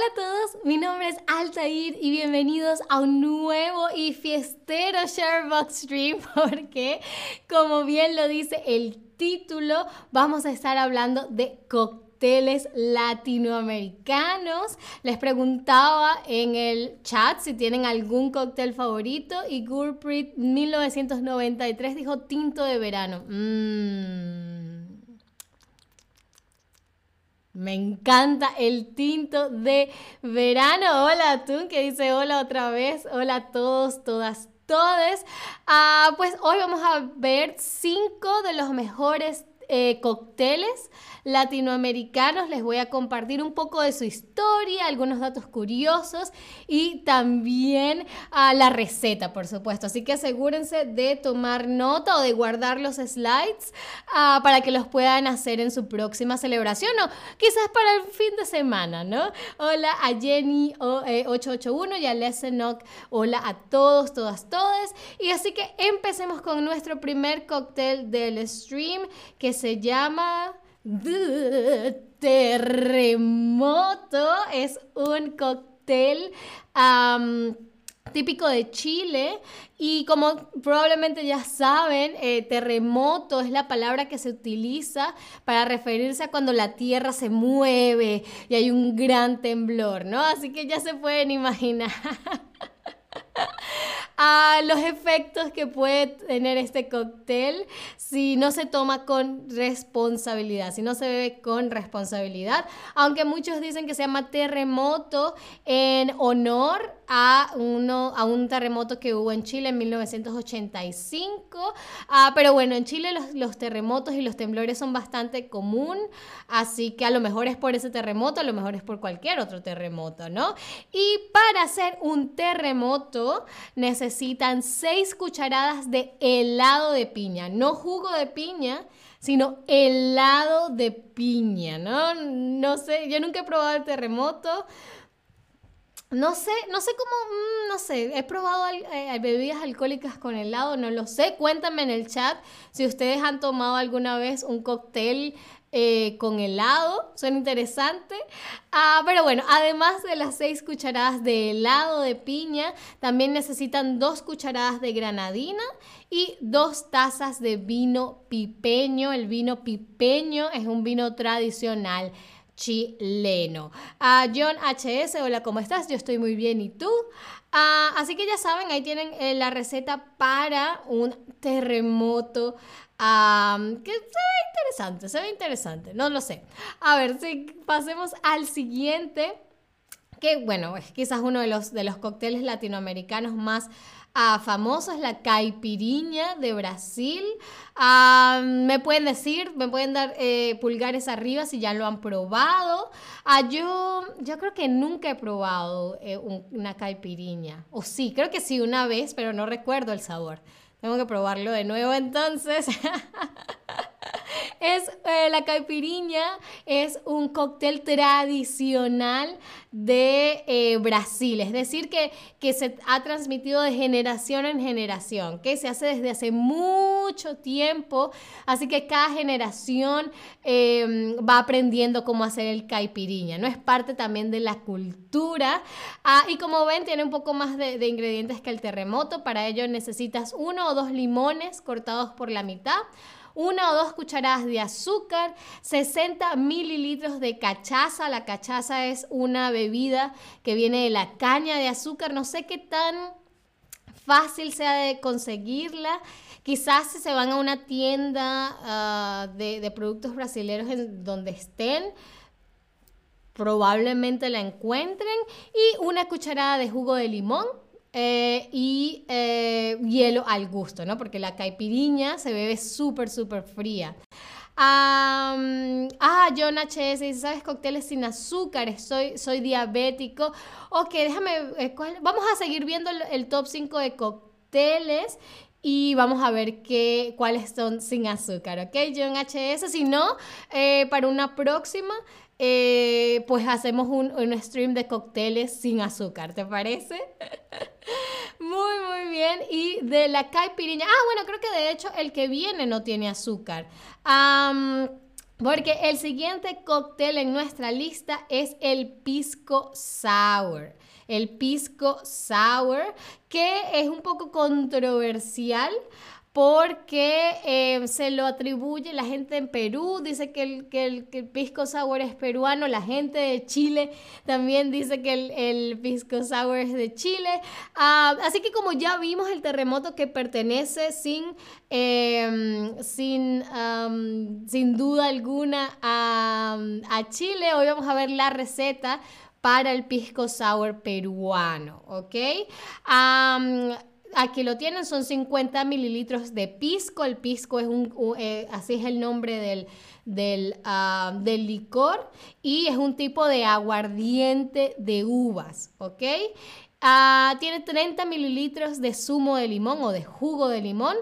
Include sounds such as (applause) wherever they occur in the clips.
Hola a todos, mi nombre es Altair y bienvenidos a un nuevo y fiestero Sharebox Stream (laughs) porque, como bien lo dice el título, vamos a estar hablando de cócteles latinoamericanos. Les preguntaba en el chat si tienen algún cóctel favorito y Gurpreet 1993 dijo tinto de verano. Mmm. Me encanta el tinto de verano. Hola, tú que dice hola otra vez. Hola a todos, todas, todes. Ah, pues hoy vamos a ver cinco de los mejores eh, cócteles latinoamericanos. Les voy a compartir un poco de su historia, algunos datos curiosos y también a la receta, por supuesto. Así que asegúrense de tomar nota o de guardar los slides ah, para que los puedan hacer en su próxima celebración o quizás para el fin de semana, ¿no? Hola a Jenny881 eh, y a Lesenok. Hola a todos, todas, todas. Y así que empecemos con nuestro primer cóctel del stream que se llama terremoto. Es un cóctel típico de Chile y como probablemente ya saben, eh, terremoto es la palabra que se utiliza para referirse a cuando la tierra se mueve y hay un gran temblor, ¿no? Así que ya se pueden imaginar. (laughs) (laughs) a los efectos que puede tener este cóctel si no se toma con responsabilidad, si no se bebe con responsabilidad. Aunque muchos dicen que se llama terremoto en honor a, uno, a un terremoto que hubo en Chile en 1985. Ah, pero bueno, en Chile los, terremotos y los temblores son bastante común, así que a lo mejor es por ese terremoto, a lo mejor es por cualquier otro terremoto, ¿no? Y para hacer un terremoto necesitan 6 cucharadas de helado de piña, no jugo de piña, sino helado de piña, ¿no? No sé, yo nunca he probado el terremoto. No sé, no sé cómo, mm, no sé, he probado eh, bebidas alcohólicas con helado, no lo sé. Cuéntame en el chat si ustedes han tomado alguna vez un cóctel eh, con helado, suena interesante. Ah, pero bueno, además de las seis cucharadas de helado de piña, también necesitan dos cucharadas de granadina y dos tazas de vino pipeño. El vino pipeño es un vino tradicional chileno. a John HS, hola, ¿cómo estás? Yo estoy muy bien, ¿y tú? Ah, así que ya saben, ahí tienen eh, la receta para un terremoto. que se ve interesante, se ve interesante, no lo sé. A ver, si pasemos al siguiente, que bueno, es quizás uno de los, de los cócteles latinoamericanos más a famosos, la caipiriña de Brasil. Ah, me pueden decir, me pueden dar eh, pulgares arriba si ya lo han probado. Ah, yo, yo creo que nunca he probado eh, una caipiriña. O sí, creo que sí una vez, pero no recuerdo el sabor. Tengo que probarlo de nuevo entonces. (laughs) es eh, la caipiriña, es un cóctel tradicional de eh, Brasil, es decir, que, que se ha transmitido de generación en generación, que se hace desde hace mucho tiempo, así que cada generación em, va aprendiendo cómo hacer el caipiriña, ¿no? Es parte también de la cultura. Ah, y como ven, tiene un poco más de ingredientes que el terremoto, para ello necesitas uno o dos limones cortados por la mitad, una o dos cucharadas de azúcar, 60 mililitros de cachaza. La cachaza es una bebida que viene de la caña de azúcar. No sé qué tan fácil sea de conseguirla. Quizás si se van a una tienda ah, de, productos brasileños en donde estén, probablemente la encuentren. Y una cucharada de jugo de limón eh, y eh, hielo al gusto, ¿no? Porque la caipiriña se bebe súper, súper fría. ah, John HS dice, ¿sabes cócteles sin azúcar? Soy, soy diabético. Ok, déjame, eh, vamos a seguir viendo el, top 5 de cócteles y vamos a ver qué, cuáles son sin azúcar, ¿ok? John HS, si no, para una próxima eh, pues hacemos un, un, stream de cócteles sin azúcar, ¿te parece? (laughs) muy, muy bien. Y de la caipiriña, ah, bueno, creo que de hecho el que viene no tiene azúcar. Porque el siguiente cóctel en nuestra lista es el pisco sour. El pisco sour, que es un poco controversial porque eh, se lo atribuye la gente en Perú, dice que el, que, el, pisco sour es peruano, la gente de Chile también dice que el, pisco sour es de Chile. Ah, así que como ya vimos el terremoto que pertenece sin, em, sin, sin duda alguna a, Chile, hoy vamos a ver la receta para el pisco sour peruano, ¿ok? Aquí lo tienen, son 50 mililitros de pisco. El pisco es un, eh, así es el nombre del, del, ah, del, licor y es un tipo de aguardiente de uvas, ¿ok? Ah, tiene 30 mililitros de zumo de limón o de jugo de limón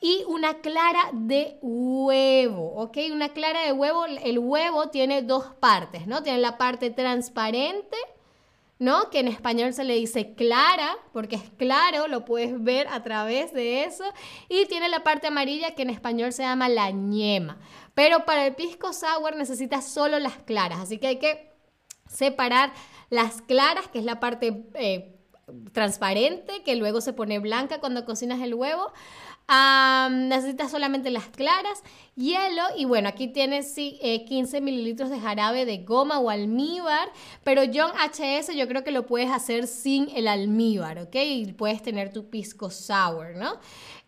y una clara de huevo, ¿ok? Una clara de huevo, el huevo tiene dos partes, ¿no? Tiene la parte transparente ¿no? Que en español se le dice clara, porque es claro, lo puedes ver a través de eso. Y tiene la parte amarilla que en español se llama la ñema. Pero para el pisco sour necesitas solo las claras, así que hay que separar las claras, que es la parte eh, transparente, que luego se pone blanca cuando cocinas el huevo, necesitas solamente las claras, hielo y bueno, aquí tienes sí, 15 eh, mililitros de jarabe de goma o almíbar, pero John HS yo creo que lo puedes hacer sin el almíbar, ¿ok? Y puedes tener tu pisco sour, ¿no?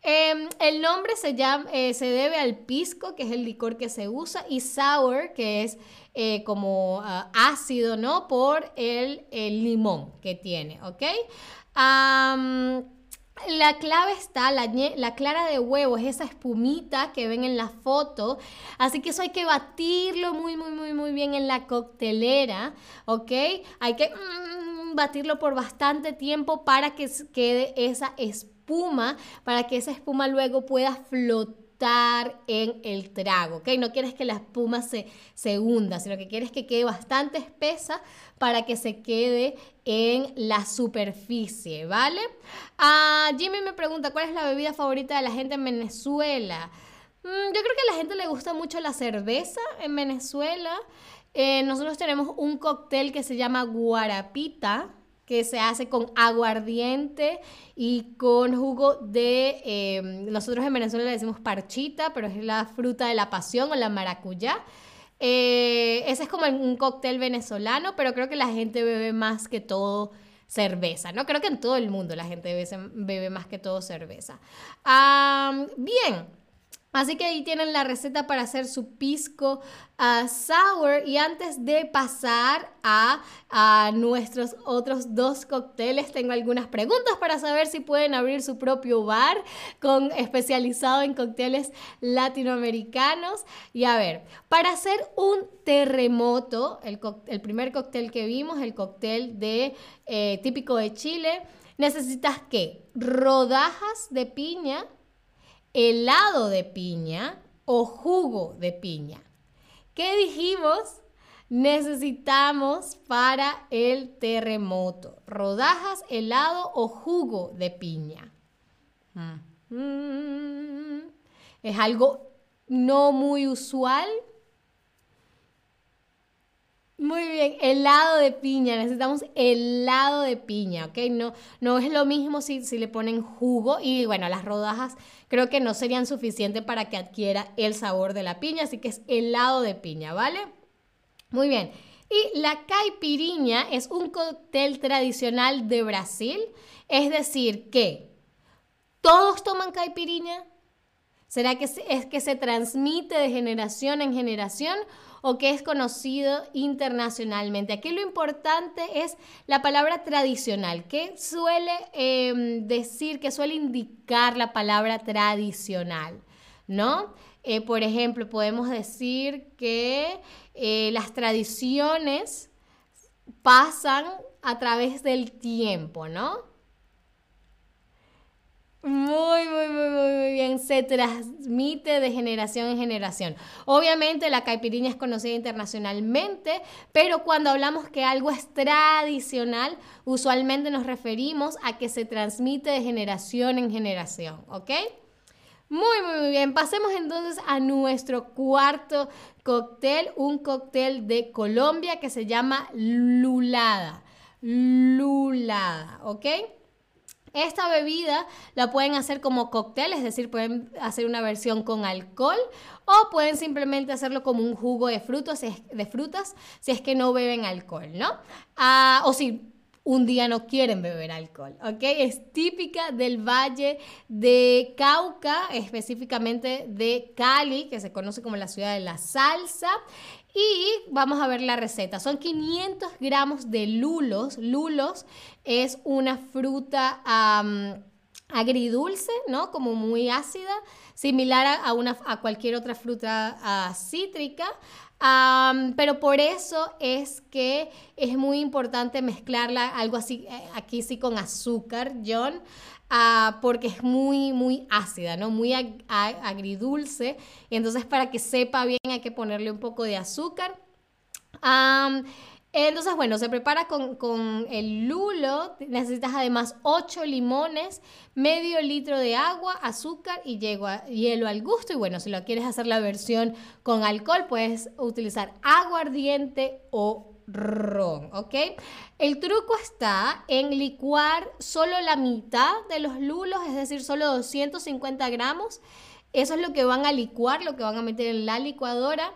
Em, el nombre se, llama, eh, se debe al pisco, que es el licor que se usa, y sour, que es eh, como ah, ácido, ¿no? Por el, limón que tiene, ¿ok? La clave está, la, la, clara de huevo es esa espumita que ven en la foto, así que eso hay que batirlo muy, muy, muy, muy bien en la coctelera, ¿ok? Hay que mm, batirlo por bastante tiempo para que quede esa espuma, para que esa espuma luego pueda flotar en el trago, ¿ok? No quieres que la espuma se, se hunda, sino que quieres que quede bastante espesa para que se quede en la superficie, ¿vale? Ah, Jimmy me pregunta, ¿cuál es la bebida favorita de la gente en Venezuela? Mm, yo creo que a la gente le gusta mucho la cerveza en Venezuela. Eh, nosotros tenemos un cóctel que se llama guarapita, que se hace con aguardiente y con jugo de, em, nosotros en Venezuela le decimos parchita, pero es la fruta de la pasión o la maracuyá. Eh, ese es como un cóctel venezolano, pero creo que la gente bebe más que todo cerveza, ¿no? Creo que en todo el mundo la gente bebe, bebe más que todo cerveza. bien. Así que ahí tienen la receta para hacer su pisco uh, sour. Y antes de pasar a, nuestros otros dos cócteles, tengo algunas preguntas para saber si pueden abrir su propio bar con, especializado en cócteles latinoamericanos. Y a ver, para hacer un terremoto, el, el primer cóctel que vimos, el cóctel de, eh, típico de Chile, necesitas qué? Rodajas de piña helado de piña o jugo de piña. ¿Qué dijimos? Necesitamos para el terremoto rodajas, helado o jugo de piña. Mm. Es algo no muy usual, muy bien, helado de piña, necesitamos helado de piña, ¿ok? No, no es lo mismo si, si le ponen jugo y bueno, las rodajas creo que no serían suficientes para que adquiera el sabor de la piña, así que es helado de piña, ¿vale? Muy bien. Y la caipiriña es un cóctel tradicional de Brasil, es decir, que todos toman caipiriña. ¿Será que es que se transmite de generación en generación o que es conocido internacionalmente. Aquí lo importante es la palabra tradicional, que suele em, decir, que suele indicar la palabra tradicional, ¿no? Eh, por ejemplo, podemos decir que eh, las tradiciones pasan a través del tiempo, ¿no? Muy, muy, muy, muy, bien. Se transmite de generación en generación. Obviamente la caipiriña es conocida internacionalmente, pero cuando hablamos que algo es tradicional, usualmente nos referimos a que se transmite de generación en generación, ¿ok? Muy, muy, muy bien. Pasemos entonces a nuestro cuarto cóctel, un cóctel de Colombia que se llama Lulada. Lulada, ¿ok? Esta bebida la pueden hacer como cóctel, es decir, pueden hacer una versión con alcohol o pueden simplemente hacerlo como un jugo de frutas, de frutas si es que no beben alcohol, ¿no? Ah, o si un día no quieren beber alcohol, ¿ok? Es típica del Valle de Cauca, específicamente de Cali, que se conoce como la ciudad de la salsa. Y vamos a ver la receta. Son 500 gramos de lulos. Lulos es una fruta agridulce, ¿no? Como muy ácida, similar a, una, a cualquier otra fruta cítrica pero por eso es que es muy importante mezclarla algo así, eh, aquí sí con azúcar, John, uh, porque es muy, muy ácida, ¿no? Muy agridulce. Y entonces para que sepa bien hay que ponerle un poco de azúcar. Entonces, bueno, se prepara con, el lulo. Necesitas además 8 limones, medio litro de agua, azúcar y hielo al gusto. Y bueno, si lo quieres hacer la versión con alcohol, puedes utilizar aguardiente o ron, ¿ok? El truco está en licuar solo la mitad de los lulos, es decir, solo 250 gramos. Eso es lo que van a licuar, lo que van a meter en la licuadora.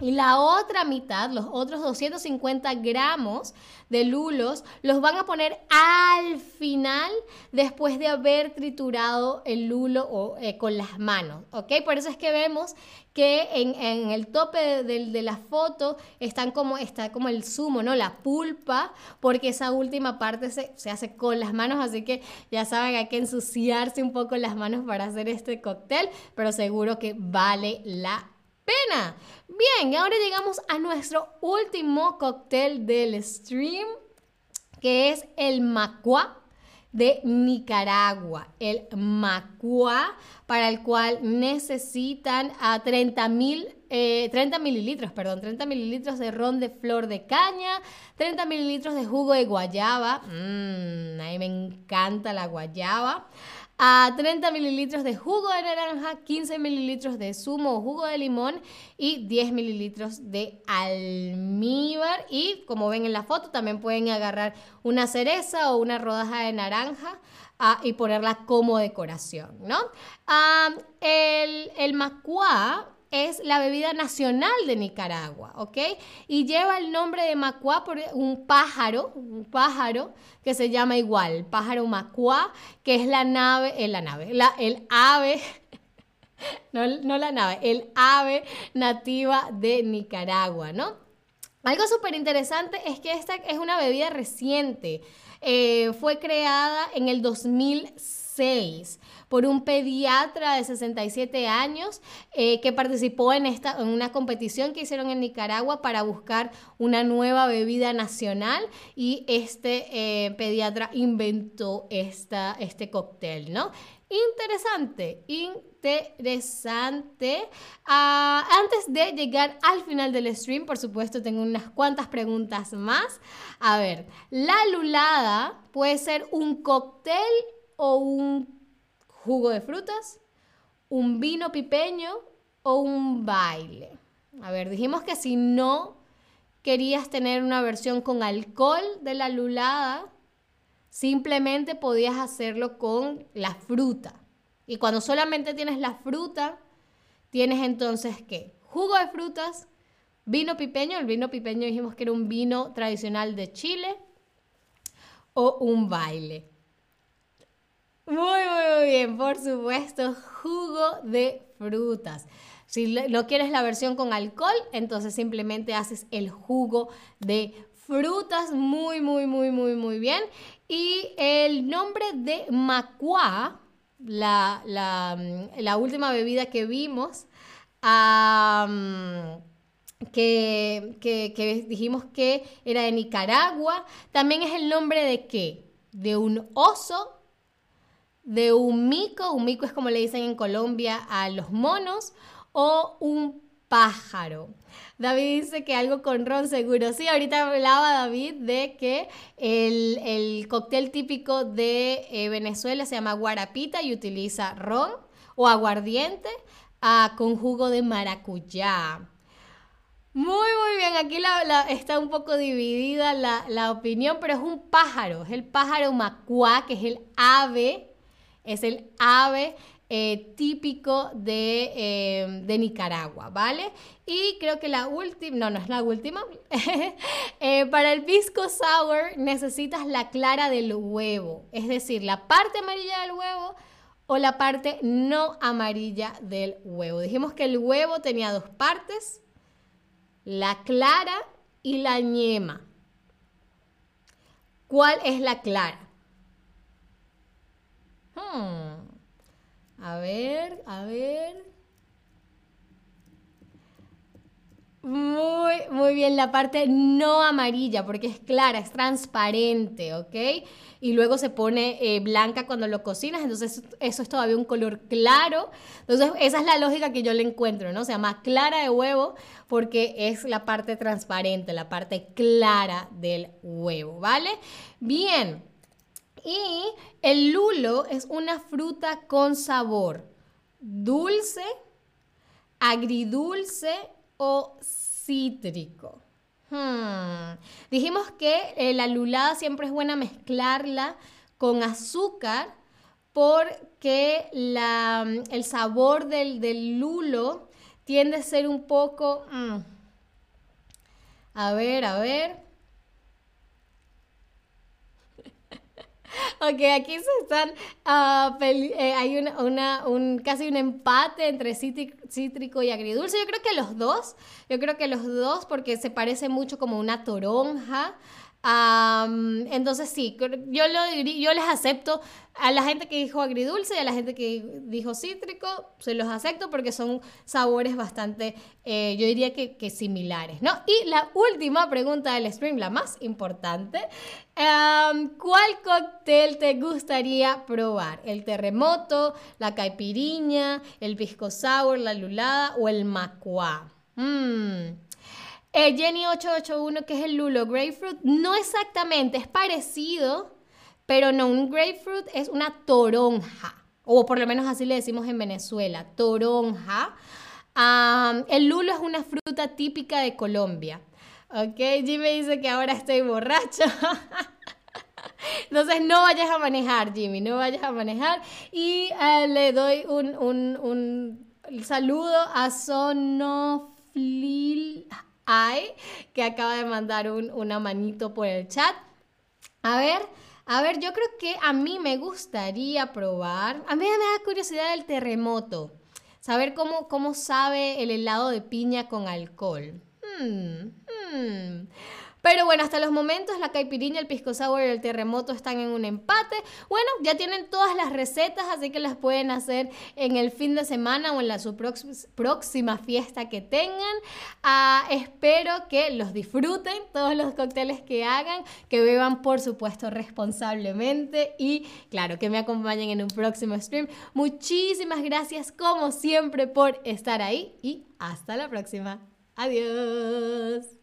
Y la otra mitad, los otros 250 gramos de lulos, los van a poner al final después de haber triturado el lulo o, eh, con las manos, ¿ok? Por eso es que vemos que en, el tope de, la foto están como, está como el zumo, ¿no? La pulpa, porque esa última parte se, se hace con las manos, así que ya saben, hay que ensuciarse un poco las manos para hacer este cóctel, pero seguro que vale la pena. Bien, y ahora llegamos a nuestro último cóctel del stream, que es el Macua de Nicaragua. El Macua, para el cual necesitan a 30 mil 30 eh, mililitros, perdón, 30 mililitros de ron de flor de caña, 30 mililitros de jugo de guayaba, mmm, a mí me encanta la guayaba, a 30 mililitros de jugo de naranja, 15 mililitros de zumo o jugo de limón y 10 mililitros de almíbar. Y como ven en la foto, también pueden agarrar una cereza o una rodaja de naranja ah, y ponerla como decoración, ¿no? Ah, el, el macuá es la bebida nacional de Nicaragua, ¿ok? Y lleva el nombre de macuá por un pájaro, un pájaro que se llama igual, pájaro macuá, que es la nave, eh, la nave, el ave, (laughs) no, no la nave, el ave nativa de Nicaragua, ¿no? Algo súper interesante es que esta es una bebida reciente. Eh, fue creada en el 2006 por un pediatra de 67 años eh, que participó en, esta, en una competición que hicieron en Nicaragua para buscar una nueva bebida nacional y este eh, pediatra inventó esta, este cóctel, ¿no? Interesante, interesante. Ah, antes de llegar al final del stream, por supuesto, tengo unas cuantas preguntas más. A ver, la lulada puede ser un cóctel o un jugo de frutas, un vino pipeño o un baile. A ver, dijimos que si no querías tener una versión con alcohol de la lulada, simplemente podías hacerlo con la fruta. Y cuando solamente tienes la fruta, tienes entonces qué? Jugo de frutas, vino pipeño, el vino pipeño dijimos que era un vino tradicional de Chile, o un baile. Muy, muy, bien, por supuesto, jugo de frutas. Si no quieres la versión con alcohol, entonces simplemente haces el jugo de frutas. Muy, muy, muy, muy, muy bien. Y el nombre de macuá, la, la, última bebida que vimos, que, que, que dijimos que era de Nicaragua, también es el nombre de qué? De un oso de un mico, un mico es como le dicen en Colombia a los monos, o un pájaro. David dice que algo con ron seguro. Sí, ahorita hablaba David de que el, cóctel típico de eh, Venezuela se llama guarapita y utiliza ron o aguardiente ah, con jugo de maracuyá. Muy, muy bien. Aquí está un poco dividida la, opinión, pero es un pájaro. Es el pájaro macuá, que es el ave. Es el ave eh, típico em, de, Nicaragua, ¿vale? Y creo que la última, no, no es la última. (laughs) Eh, para el pisco sour necesitas la clara del huevo. Es decir, la parte amarilla del huevo o la parte no amarilla del huevo. Dijimos que el huevo tenía dos partes la clara y la ñema. ¿Cuál es la clara? Hmm. A ver, a ver. Muy, muy bien, la parte no amarilla, porque es clara, es transparente, ¿ok? Y luego se pone eh, blanca cuando lo cocinas, entonces eso es todavía un color claro. Entonces, esa es la lógica que yo le encuentro, ¿no? Se llama clara de huevo porque es la parte transparente, la parte clara del huevo, ¿vale? Bien. Y el lulo es una fruta con sabor dulce, agridulce o cítrico. Hmm. Dijimos que eh, la lulada siempre es buena mezclarla con azúcar porque la, el sabor del, lulo tiende a ser un poco... Mm. A ver, a ver. Ok, aquí se están, uh, hay una, un, casi un empate entre cítrico y agridulce. Yo creo que los dos, yo creo que los dos porque se parece mucho como una toronja entonces sí, yo, les acepto a la gente que dijo agridulce y a la gente que dijo cítrico, se los acepto porque son sabores bastante, eh, yo diría que, similares, ¿no? Y la última pregunta del stream, la más importante, ¿cuál cóctel te gustaría probar? ¿El terremoto, la caipiriña, el pisco sour, la lulada o el macuá? Mmm... Eh, Jenny 881, que es el lulo grapefruit, no exactamente, es parecido, pero no, un grapefruit es una toronja, o por lo menos así le decimos en Venezuela, toronja. el lulo es una fruta típica de Colombia. Ok, Jimmy dice que ahora estoy borracho. (laughs) Entonces no vayas a manejar, Jimmy, no vayas a manejar. Y eh, le doy un, un, un saludo a Sonoflil Ay, que acaba de mandar un, una manito por el chat. A ver, a ver, yo creo que a mí me gustaría probar. A mí me da curiosidad el terremoto. Saber cómo, cómo sabe el helado de piña con alcohol. Hmm, hmm. Pero bueno, hasta los momentos la caipiriña, el pisco sour y el terremoto están en un empate. Bueno, ya tienen todas las recetas, así que las pueden hacer en el fin de semana o en la su próxima fiesta que tengan. Ah, espero que los disfruten, todos los cócteles que hagan, que beban por supuesto responsablemente y claro, que me acompañen en un próximo stream. Muchísimas gracias como siempre por estar ahí y hasta la próxima. Adiós.